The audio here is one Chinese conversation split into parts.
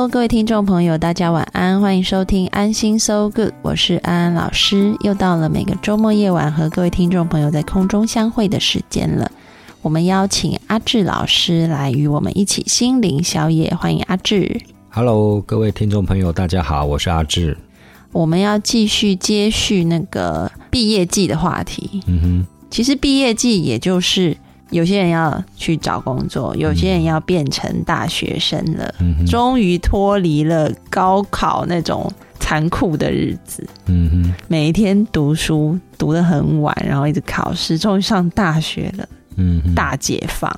Hello，各位听众朋友，大家晚安，欢迎收听安心 So Good，我是安安老师。又到了每个周末夜晚和各位听众朋友在空中相会的时间了。我们邀请阿志老师来与我们一起心灵宵夜，欢迎阿志。Hello，各位听众朋友，大家好，我是阿志。我们要继续接续那个毕业季的话题。嗯哼，其实毕业季也就是有些人要去找工作，有些人要变成大学生了，终于脱离了高考那种残酷的日子。嗯哼，每一天读书读得很晚，然后一直考试，终于上大学了，嗯，大解放。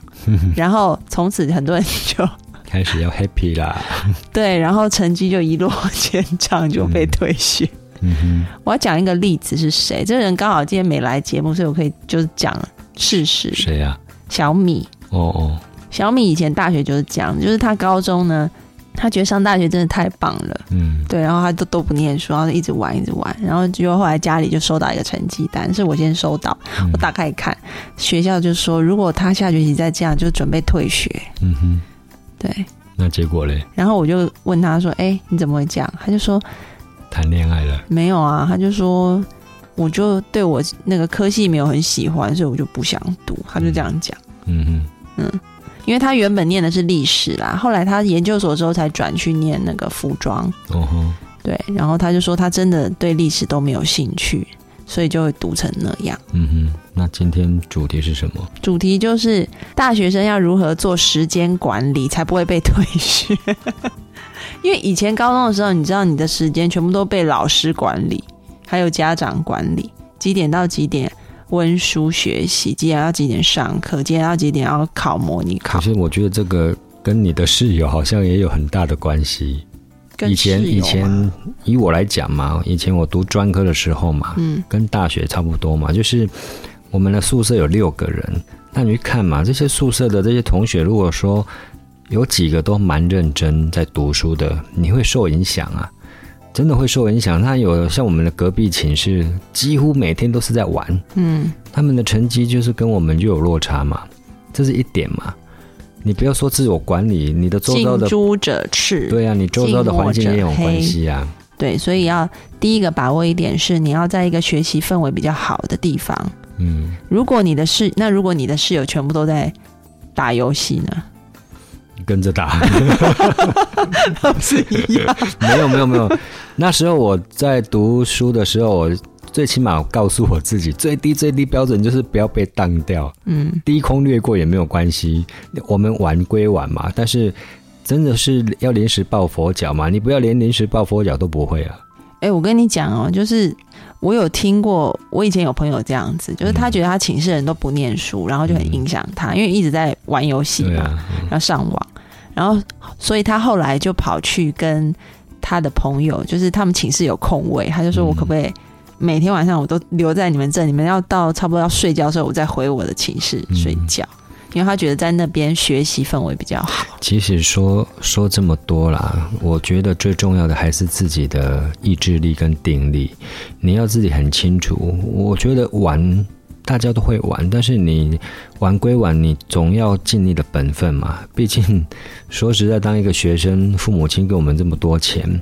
然后从此很多人就 开始要 happy 啦。对，然后成绩就一落千丈，就被退学。嗯哼，我要讲一个例子是谁？这个人刚好今天没来节目，所以我可以就是讲事实。谁呀、小米，哦哦，小米以前大学就是这样，就是他高中呢，他觉得上大学真的太棒了，嗯。对，然后他都都不念书，然后就一直玩一直玩，然后结果后来家里就收到一个成绩单，是我先收到，嗯。我打开一看，学校就说如果他下学期再这样，就准备退学，嗯哼，对，那结果嘞？然后我就问他说，哎，你怎么会这样？他就说谈恋爱了。没有啊，他就说我就对我那个科系没有很喜欢，所以我就不想读，他就这样讲。嗯嗯，因为他原本念的是历史啦，后来他研究所之后才转去念那个服装，哦吼，对，然后他就说他真的对历史都没有兴趣，所以就会读成那样。嗯哼，那今天主题是什么？主题就是大学生要如何做时间管理，才不会被退学。因为以前高中的时候，你知道你的时间全部都被老师管理，还有家长管理，几点到几点温书学习，几点到几点上课，几点到几点要考模拟考可。是我觉得这个跟你的室友好像也有很大的关系。以前以前以我来讲嘛，以前我读专科的时候嘛，嗯跟大学差不多嘛，就是我们的宿舍有六个人，那你去看嘛，这些宿舍的这些同学，如果说有几个都蛮认真在读书的，你会受影响啊，真的会受影响。他有像我们的隔壁寝室，几乎每天都是在玩，嗯，他们的成绩就是跟我们就有落差嘛，这是一点嘛。你不要说自我管理，你的周遭的近朱者赤。对啊，你周遭的环境也有关系啊。对，所以要第一个把握一点是，你要在一个学习氛围比较好的地方。嗯，如果你的室，那如果你的室友全部都在打游戏呢？跟着打。不是一样？没有没有没有，那时候我在读书的时候，我最起码告诉我自己，最低最低标准就是不要被当掉，嗯，低空掠过也没有关系。我们玩归玩嘛，但是真的是要临时抱佛脚嘛，你不要连临时抱佛脚都不会啊。哎、我跟你讲哦，就是我有听过，我以前有朋友这样子，就是他觉得他寝室人都不念书，然后就很影响他，因为一直在玩游戏嘛，然后上网，然后所以他后来就跑去跟他的朋友，就是他们寝室有空位，他就说我可不可以每天晚上我都留在你们这，你们要到差不多要睡觉的时候，我再回我的寝室睡觉，因为他觉得在那边学习氛围比较好。其实说说这么多啦，我觉得最重要的还是自己的意志力跟定力。你要自己很清楚。我觉得玩大家都会玩，但是你玩归玩，你总要尽你的本分嘛。毕竟说实在，当一个学生，父母亲给我们这么多钱。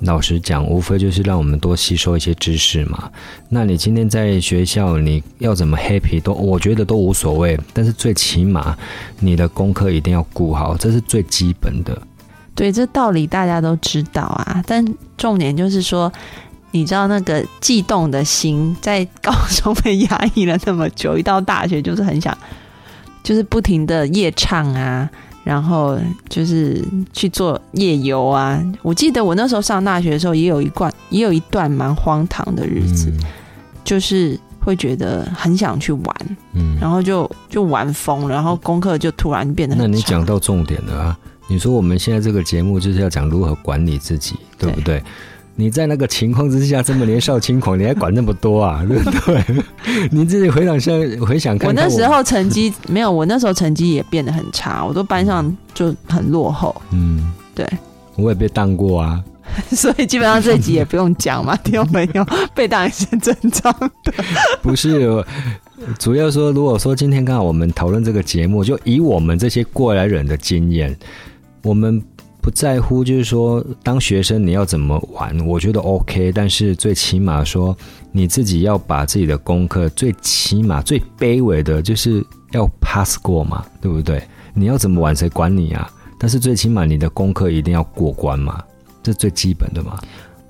老实讲，无非就是让我们多吸收一些知识嘛。那你今天在学校，你要怎么 happy 都，我觉得都无所谓。但是最起码，你的功课一定要顾好，这是最基本的。对，这道理大家都知道啊，但重点就是说，你知道那个悸动的心，在高中被压抑了那么久，一到大学就是很想，就是不停的夜唱啊，然后就是去做夜游啊。我记得我那时候上大学的时候，也有一段，也有一段蛮荒唐的日子，嗯就是会觉得很想去玩，嗯，然后就就玩疯了，然后功课就突然变得很那你差讲到重点了啊！你说我们现在这个节目就是要讲如何管理自己，对不对？你在那个情况之下这么年少轻狂，你还管那么多啊？对不对？你自己回想下，回想看看我那时候成绩没有，我那时候成绩也变得很差，我都班上就很落后，嗯，对，我也被当过啊。所以基本上这一集也不用讲嘛，听众朋友被当也是正常的。不是，主要说，如果说今天刚好我们讨论这个节目，就以我们这些过来人的经验，我们不在乎，就是说当学生你要怎么玩，我觉得 OK，但是最起码说你自己要把自己的功课，最起码最卑微的就是要 pass 过嘛，对不对？你要怎么玩，谁管你啊？但是最起码你的功课一定要过关嘛，这最基本的嘛。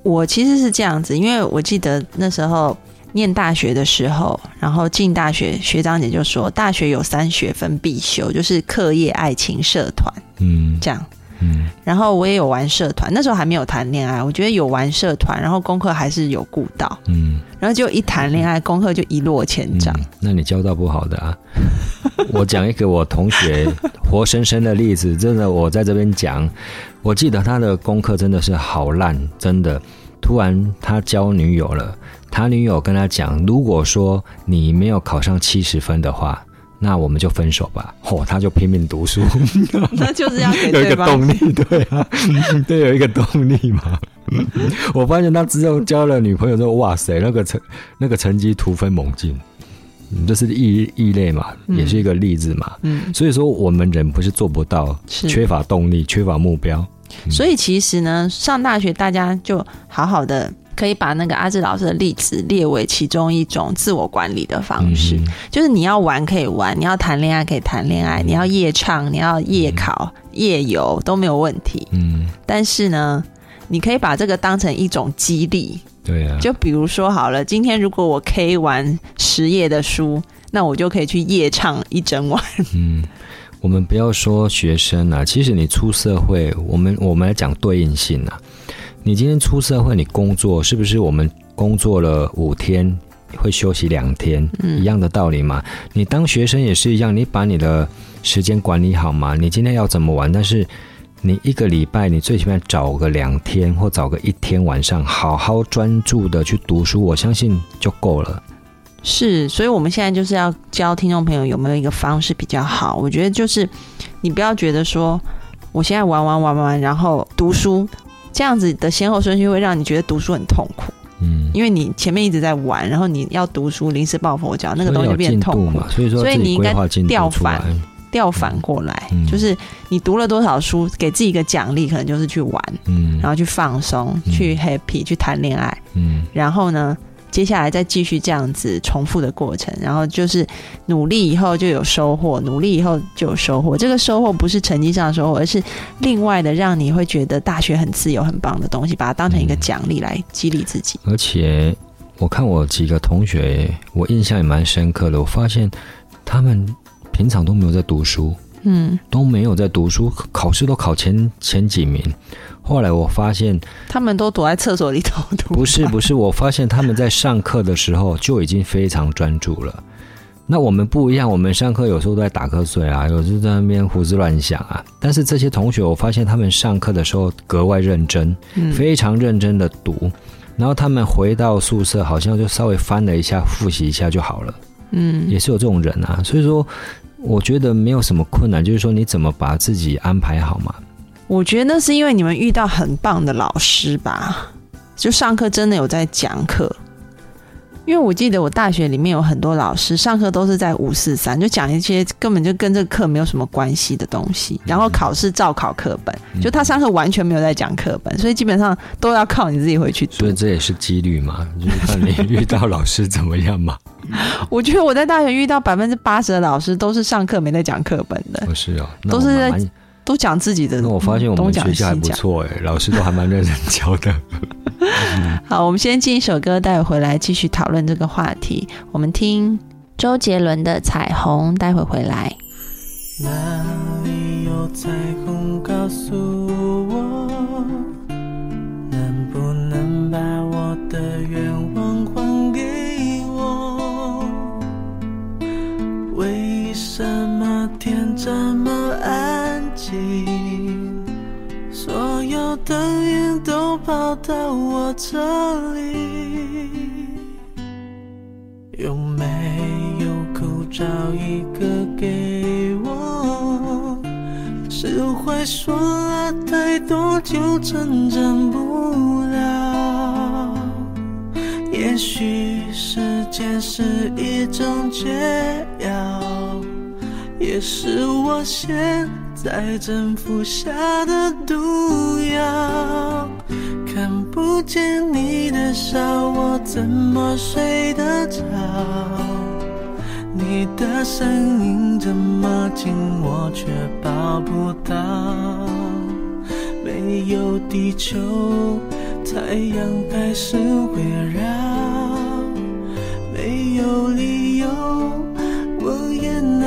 我其实是这样子，因为我记得那时候念大学的时候，然后进大学，学长姐就说，大学有三学分必修，就是课业、爱情、社团嗯这样。嗯然后我也有玩社团，那时候还没有谈恋爱，我觉得有玩社团，然后功课还是有顾到，嗯。然后就一谈恋爱，功课就一落千丈。嗯。那你交到不好的啊？我讲一个我同学活生生的例子，真的，我在这边讲，我记得他的功课真的是好烂，真的。突然他交女友了，他女友跟他讲，如果说你没有考上七十分的话，那我们就分手吧。嚯、他就拼命读书，那就是要给 有一个动力，对啊，对，有一个动力嘛。我发现他之后交了女朋友之后，哇塞，那个成那个成绩突飞猛进，嗯这是异异类嘛，嗯也是一个例子嘛。嗯，所以说，我们人不是做不到，是缺乏动力，缺乏目标。所以其实呢，上大学大家就好好的可以把那个阿志老师的例子列为其中一种自我管理的方式，嗯就是你要玩可以玩，你要谈恋爱可以谈恋爱，你要夜唱，你要夜考、夜游都没有问题。嗯，但是呢，你可以把这个当成一种激励，对啊，就比如说好了，今天如果我 K 完十页的书，那我就可以去夜唱一整晚。嗯，我们不要说学生啊，其实你出社会，我们我们来讲对应性啊。你今天出社会，你工作是不是我们工作了五天会休息两天，嗯一样的道理嘛？你当学生也是一样，你把你的时间管理好嘛。你今天要怎么玩，但是你一个礼拜，你最起码找个两天或找个一天晚上，好好专注的去读书，我相信就够了。是，所以我们现在就是要教听众朋友有没有一个方式比较好。我觉得就是你不要觉得说我现在玩玩玩玩，然后读书这样子的先后顺序会让你觉得读书很痛苦，嗯，因为你前面一直在玩，然后你要读书临时抱佛脚，那个东西就变痛苦。所以说所以你应该调反调反过来，嗯。就是你读了多少书，给自己一个奖励，可能就是去玩，嗯，然后去放松，嗯。去 happy，去谈恋爱。嗯。然后呢，接下来再继续这样子重复的过程，然后就是努力以后就有收获，努力以后就有收获。这个收获不是成绩上的收获，而是另外的让你会觉得大学很自由、很棒的东西，把它当成一个奖励来激励自己。而且我看我几个同学，我印象也蛮深刻的。我发现他们平常都没有在读书，嗯，都没有在读书，考试都考前前几名。后来我发现，他们都躲在厕所里头读。不是不是，我发现他们在上课的时候就已经非常专注了。那我们不一样，我们上课有时候都在打瞌睡啊，有时候在那边胡思乱想啊。但是这些同学，我发现他们上课的时候格外认真，嗯非常认真的读，然后他们回到宿舍，好像就稍微翻了一下，复习一下就好了。嗯也是有这种人啊，所以说我觉得没有什么困难，就是说你怎么把自己安排好嘛。我觉得那是因为你们遇到很棒的老师吧，就上课真的有在讲课。因为我记得我大学里面有很多老师上课都是在五四三，就讲一些根本就跟这个课没有什么关系的东西，然后考试照考课本，就他上课完全没有在讲课本，所以基本上都要靠你自己回去读所以。这也是几率嘛，就是看你遇到老师怎么样嘛。我觉得我在大学遇到百分之八十的老师都是上课没在讲课本的，不是哦，都是在都讲自己的。那我发现我们学校还。不错哎，老师都还蛮认真教的。好，我们先进一首歌，待会回来继续讨论这个话题。我们听周杰伦的《彩虹》，待会回来。哪里有彩虹？告诉有灯影都跑到我这里，有没有口罩一个给我？是会说了太多就成真不了？也许时间是一种解药，也是我现在正服下的毒药。看不见你的笑，我怎么睡得着？你的声音这么近，我却抱不到。没有地球，太阳开始围绕。没有理由，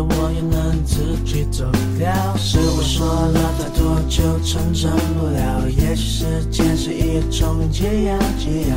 我也能自己走掉。是我说了太多就成真不了，也许时间是一种解药，解药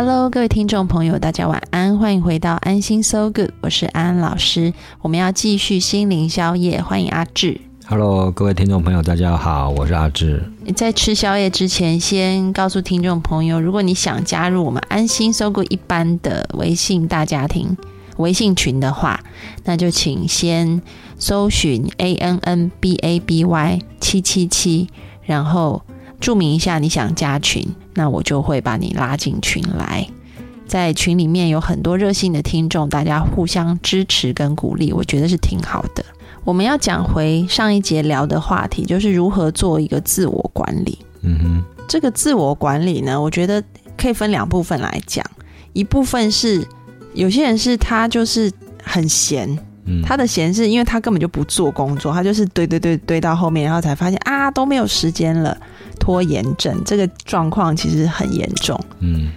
Hello，各位听众朋友，大家晚安，欢迎回到安心 So Good，我是安安老师。我们要继续心灵宵夜，欢迎阿志。Hello，各位听众朋友，大家好，我是阿志。在吃宵夜之前，先告诉听众朋友，如果你想加入我们安心 So Good 一般的微信大家庭微信群的话，那就请先搜寻 A N N B A B Y 七七七，然后注明一下你想加群，那我就会把你拉进群来。在群里面有很多热心的听众，大家互相支持跟鼓励，我觉得是挺好的。我们要讲回上一节聊的话题，就是如何做一个自我管理。嗯哼，这个自我管理呢，我觉得可以分两部分来讲。一部分是有些人是他就是很闲，嗯，他的闲是因为他根本就不做工作，他就是堆堆堆堆到后面，然后才发现啊都没有时间了，拖延症这个状况其实很严重。嗯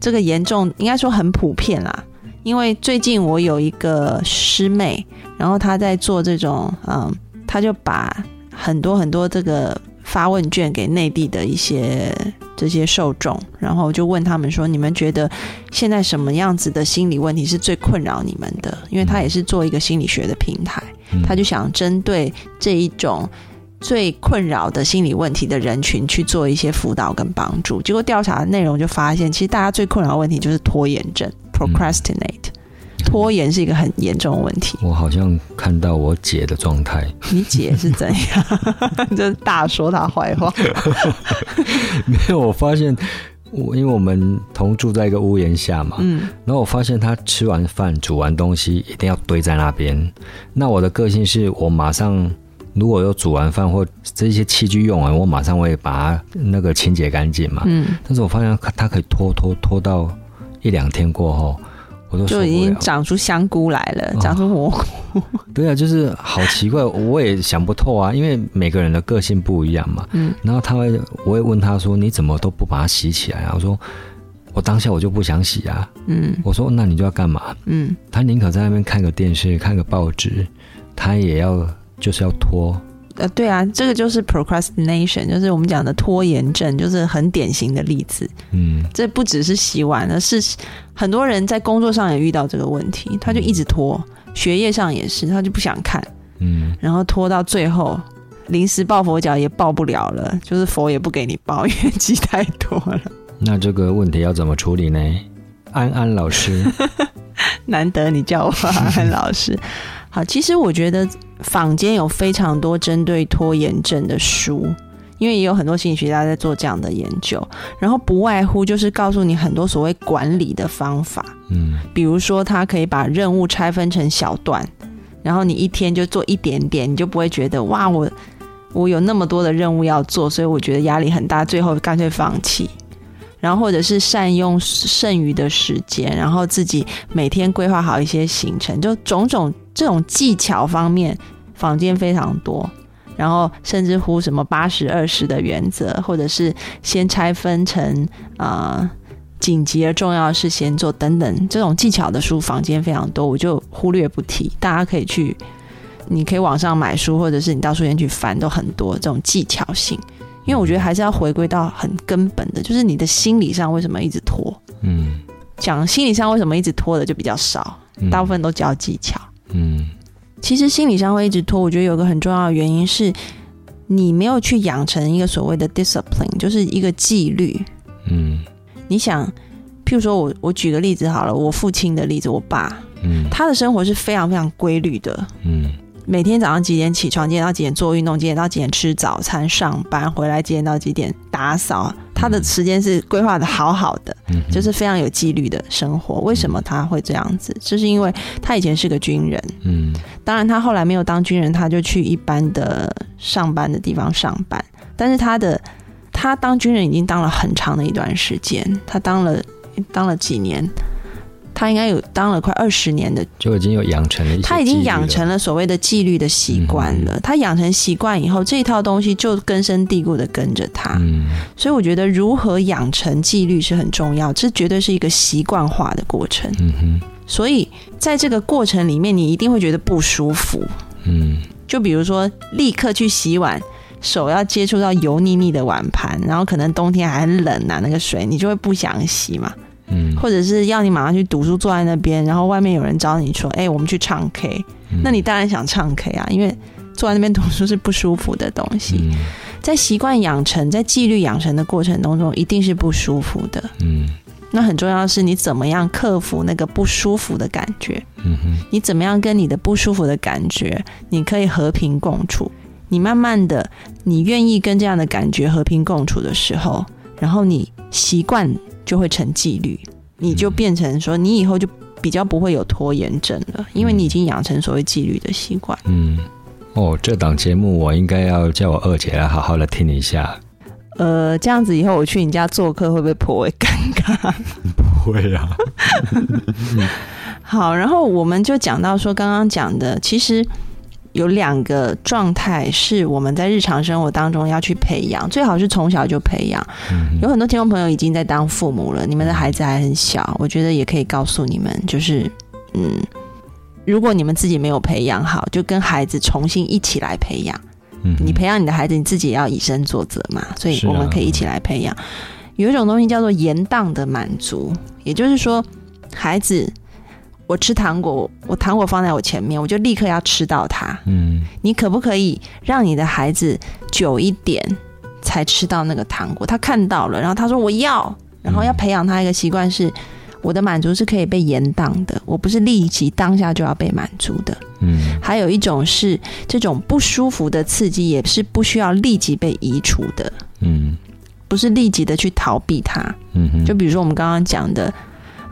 这个严重应该说很普遍啦，因为最近我有一个师妹，然后她在做这种，嗯，她就把很多很多这个发问卷给内地的一些这些受众，然后就问他们说，你们觉得现在什么样子的心理问题是最困扰你们的？因为他也是做一个心理学的平台，嗯他就想针对这一种最困扰的心理问题的人群去做一些辅导跟帮助。结果调查的内容就发现，其实大家最困扰的问题就是拖延症 （procrastinate）。拖延是一个很严重的问题。我好像看到我姐的状态，你姐是怎样？就是大说她坏话。没有，我发现我因为我们同住在一个屋檐下嘛，嗯然后我发现她吃完饭煮完东西一定要堆在那边。那我的个性是我马上如果有煮完饭或这些器具用完，我马上会把它那个清洁干净嘛。嗯，但是我发现她可以拖拖拖到一两天过后，我都就已。经长出香菇来了，哦长出蘑菇。对啊，就是好奇怪，我也想不透啊，因为每个人的个性不一样嘛。嗯然后他会，我会问他说：“你怎么都不把它洗起来啊？”我说：“我当下我就不想洗啊。嗯”我说：“那你就要干嘛嗯，？”他宁可在那边看个电视、看个报纸，他也要就是要拖。呃，对啊，这个就是 procrastination，就是我们讲的拖延症，就是很典型的例子。嗯这不只是洗碗，而是很多人在工作上也遇到这个问题，他就一直拖，学业上也是，他就不想看，嗯，然后拖到最后，临时抱佛脚也抱不了了，就是佛也不给你抱，因为积太多了。那这个问题要怎么处理呢？安安老师，难得你叫我安 老师。好，其实我觉得坊间有非常多针对拖延症的书，因为也有很多心理学家在做这样的研究，然后不外乎就是告诉你很多所谓管理的方法，嗯比如说他可以把任务拆分成小段，然后你一天就做一点点，你就不会觉得哇我我有那么多的任务要做，所以我觉得压力很大，最后干脆放弃。然后或者是善用剩余的时间，然后自己每天规划好一些行程，就种种这种技巧方面，坊间非常多。然后甚至乎什么八十二十的原则，或者是先拆分成啊。紧急而重要事先做等等，这种技巧的书坊间非常多，我就忽略不提。大家可以去，你可以网上买书，或者是你到书店去翻，都很多这种技巧性。因为我觉得还是要回归到很根本的，就是你的心理上为什么一直拖？嗯，讲心理上为什么一直拖的就比较少，嗯大部分都教技巧。嗯其实心理上会一直拖，我觉得有个很重要的原因是，你没有去养成一个所谓的 discipline，就是一个纪律。嗯你想，譬如说我我举个例子好了，我父亲的例子，我爸嗯他的生活是非常非常规律的，嗯每天早上几点起床，几点到几点做运动，几点到几点吃早餐、上班，回来几点到几点打扫，他的时间是规划的好好的，嗯，就是非常有纪律的生活。为什么他会这样子？就是因为他以前是个军人，嗯。当然他后来没有当军人，他就去一般的上班的地方上班，但是他的他当军人已经当了很长的一段时间，他当了当了几年。他应该有当了快二十年的就已经有养成了他已经养成了所谓的纪律的习惯了。他养成习惯以后，这一套东西就根深蒂固的跟着他。嗯所以我觉得如何养成纪律是很重要，这绝对是一个习惯化的过程。嗯哼所以在这个过程里面，你一定会觉得不舒服。嗯就比如说，立刻去洗碗，手要接触到油腻腻的碗盘，然后可能冬天还很冷啊，那个水你就会不想洗嘛。嗯，或者是要你马上去读书，坐在那边，然后外面有人找你说：“哎、我们去唱 K。”嗯那你当然想唱 K 啊，因为坐在那边读书是不舒服的东西。嗯在习惯养成、在纪律养成的过程当中，一定是不舒服的。嗯那很重要的是，你怎么样克服那个不舒服的感觉？嗯哼你怎么样跟你的不舒服的感觉，你可以和平共处？你慢慢的，你愿意跟这样的感觉和平共处的时候，然后你习惯就会成纪律，你就变成说，你以后就比较不会有拖延症了，因为你已经养成所谓纪律的习惯。嗯，哦，这档节目我应该要叫我二姐来好好的听一下。呃，这样子以后我去你家做客会不会颇为尴尬？不会啊。好，然后我们就讲到说，刚刚讲的，其实有两个状态是我们在日常生活当中要去培养，最好是从小就培养。嗯有很多听众朋友已经在当父母了，你们的孩子还很小，我觉得也可以告诉你们，就是嗯，如果你们自己没有培养好，就跟孩子重新一起来培养。嗯你培养你的孩子，你自己也要以身作则嘛，所以我们可以一起来培养。有一种东西叫做延宕的满足，也就是说，孩子，我吃糖果，我糖果放在我前面，我就立刻要吃到它。嗯你可不可以让你的孩子久一点才吃到那个糖果？他看到了，然后他说我要，然后要培养他一个习惯是。我的满足是可以被延宕的，我不是立即当下就要被满足的。嗯还有一种是这种不舒服的刺激，也是不需要立即被移除的，嗯不是立即的去逃避它。嗯，就比如说我们刚刚讲的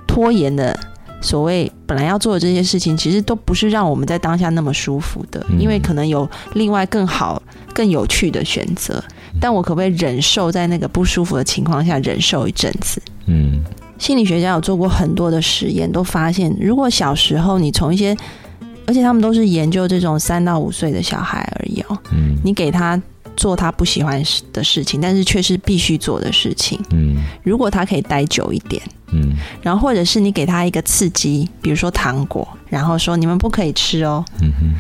拖延的所谓本来要做的这些事情，其实都不是让我们在当下那么舒服的，嗯因为可能有另外更好、更有趣的选择。但我可不可以忍受在那个不舒服的情况下忍受一阵子？嗯心理学家有做过很多的实验，都发现，如果小时候你从一些，而且他们都是研究这种三到五岁的小孩而已哦，嗯你给他做他不喜欢的事情，但是却是必须做的事情。嗯如果他可以待久一点，嗯然后或者是你给他一个刺激，比如说糖果，然后说你们不可以吃哦，嗯哼，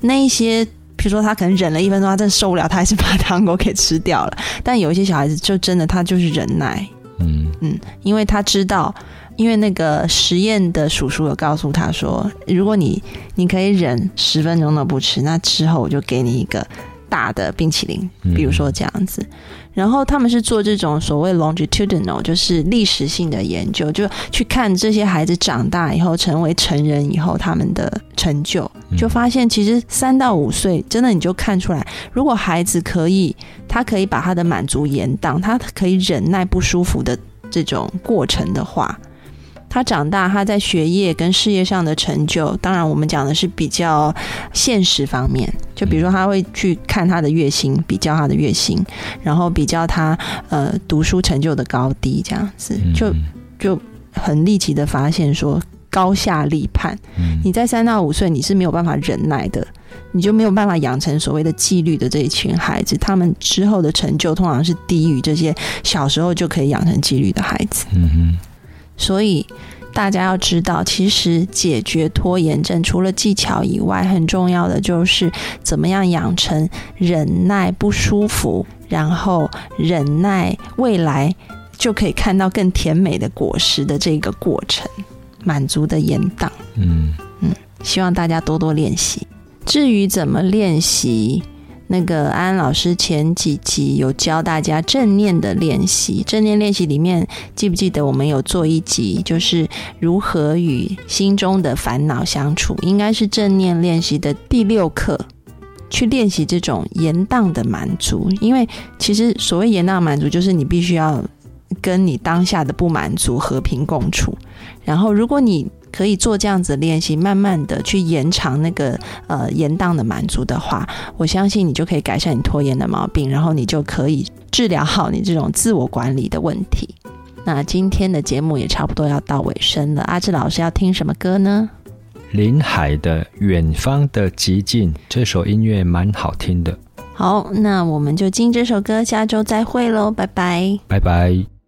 那一些。比如说，他可能忍了一分钟，他真的受不了，他还是把糖果给吃掉了。但有一些小孩子就真的，他就是忍耐，嗯嗯，因为他知道，因为那个实验的叔叔有告诉他说，如果你你可以忍十分钟都不吃，那之后我就给你一个大的冰淇淋，嗯比如说这样子。然后他们是做这种所谓 longitudinal，就是历史性的研究，就去看这些孩子长大以后成为成人以后他们的成就，嗯就发现其实三到五岁真的你就看出来，如果孩子可以，他可以把他的满足延宕，他可以忍耐不舒服的这种过程的话，他长大他在学业跟事业上的成就，当然我们讲的是比较现实方面，就比如说他会去看他的月薪，比较他的月薪，然后比较他呃读书成就的高低，这样子嗯就就很立即的发现说高下立判。嗯你在三到五岁你是没有办法忍耐的，你就没有办法养成所谓的纪律的这一群孩子，他们之后的成就通常是低于这些小时候就可以养成纪律的孩子。嗯哼所以大家要知道，其实解决拖延症除了技巧以外，很重要的就是怎么样养成忍耐不舒服，然后忍耐未来就可以看到更甜美的果实的这个过程，满足的延宕。嗯嗯希望大家多多练习。至于怎么练习，那个安安老师前几集有教大家正念的练习。正念练习里面，记不记得我们有做一集，就是如何与心中的烦恼相处？应该是正念练习的第六课。去练习这种延宕的满足，因为其实所谓延宕满足，就是你必须要跟你当下的不满足和平共处。然后，如果你可以做这样子的练习，慢慢的去延长那个呃延宕的满足的话，我相信你就可以改善你拖延的毛病，然后你就可以治疗好你这种自我管理的问题。那今天的节目也差不多要到尾声了，阿志老师要听什么歌呢？林海的《远方的极境》这首音乐蛮好听的，好，那我们就听这首歌，下周再会喽，拜拜。拜拜。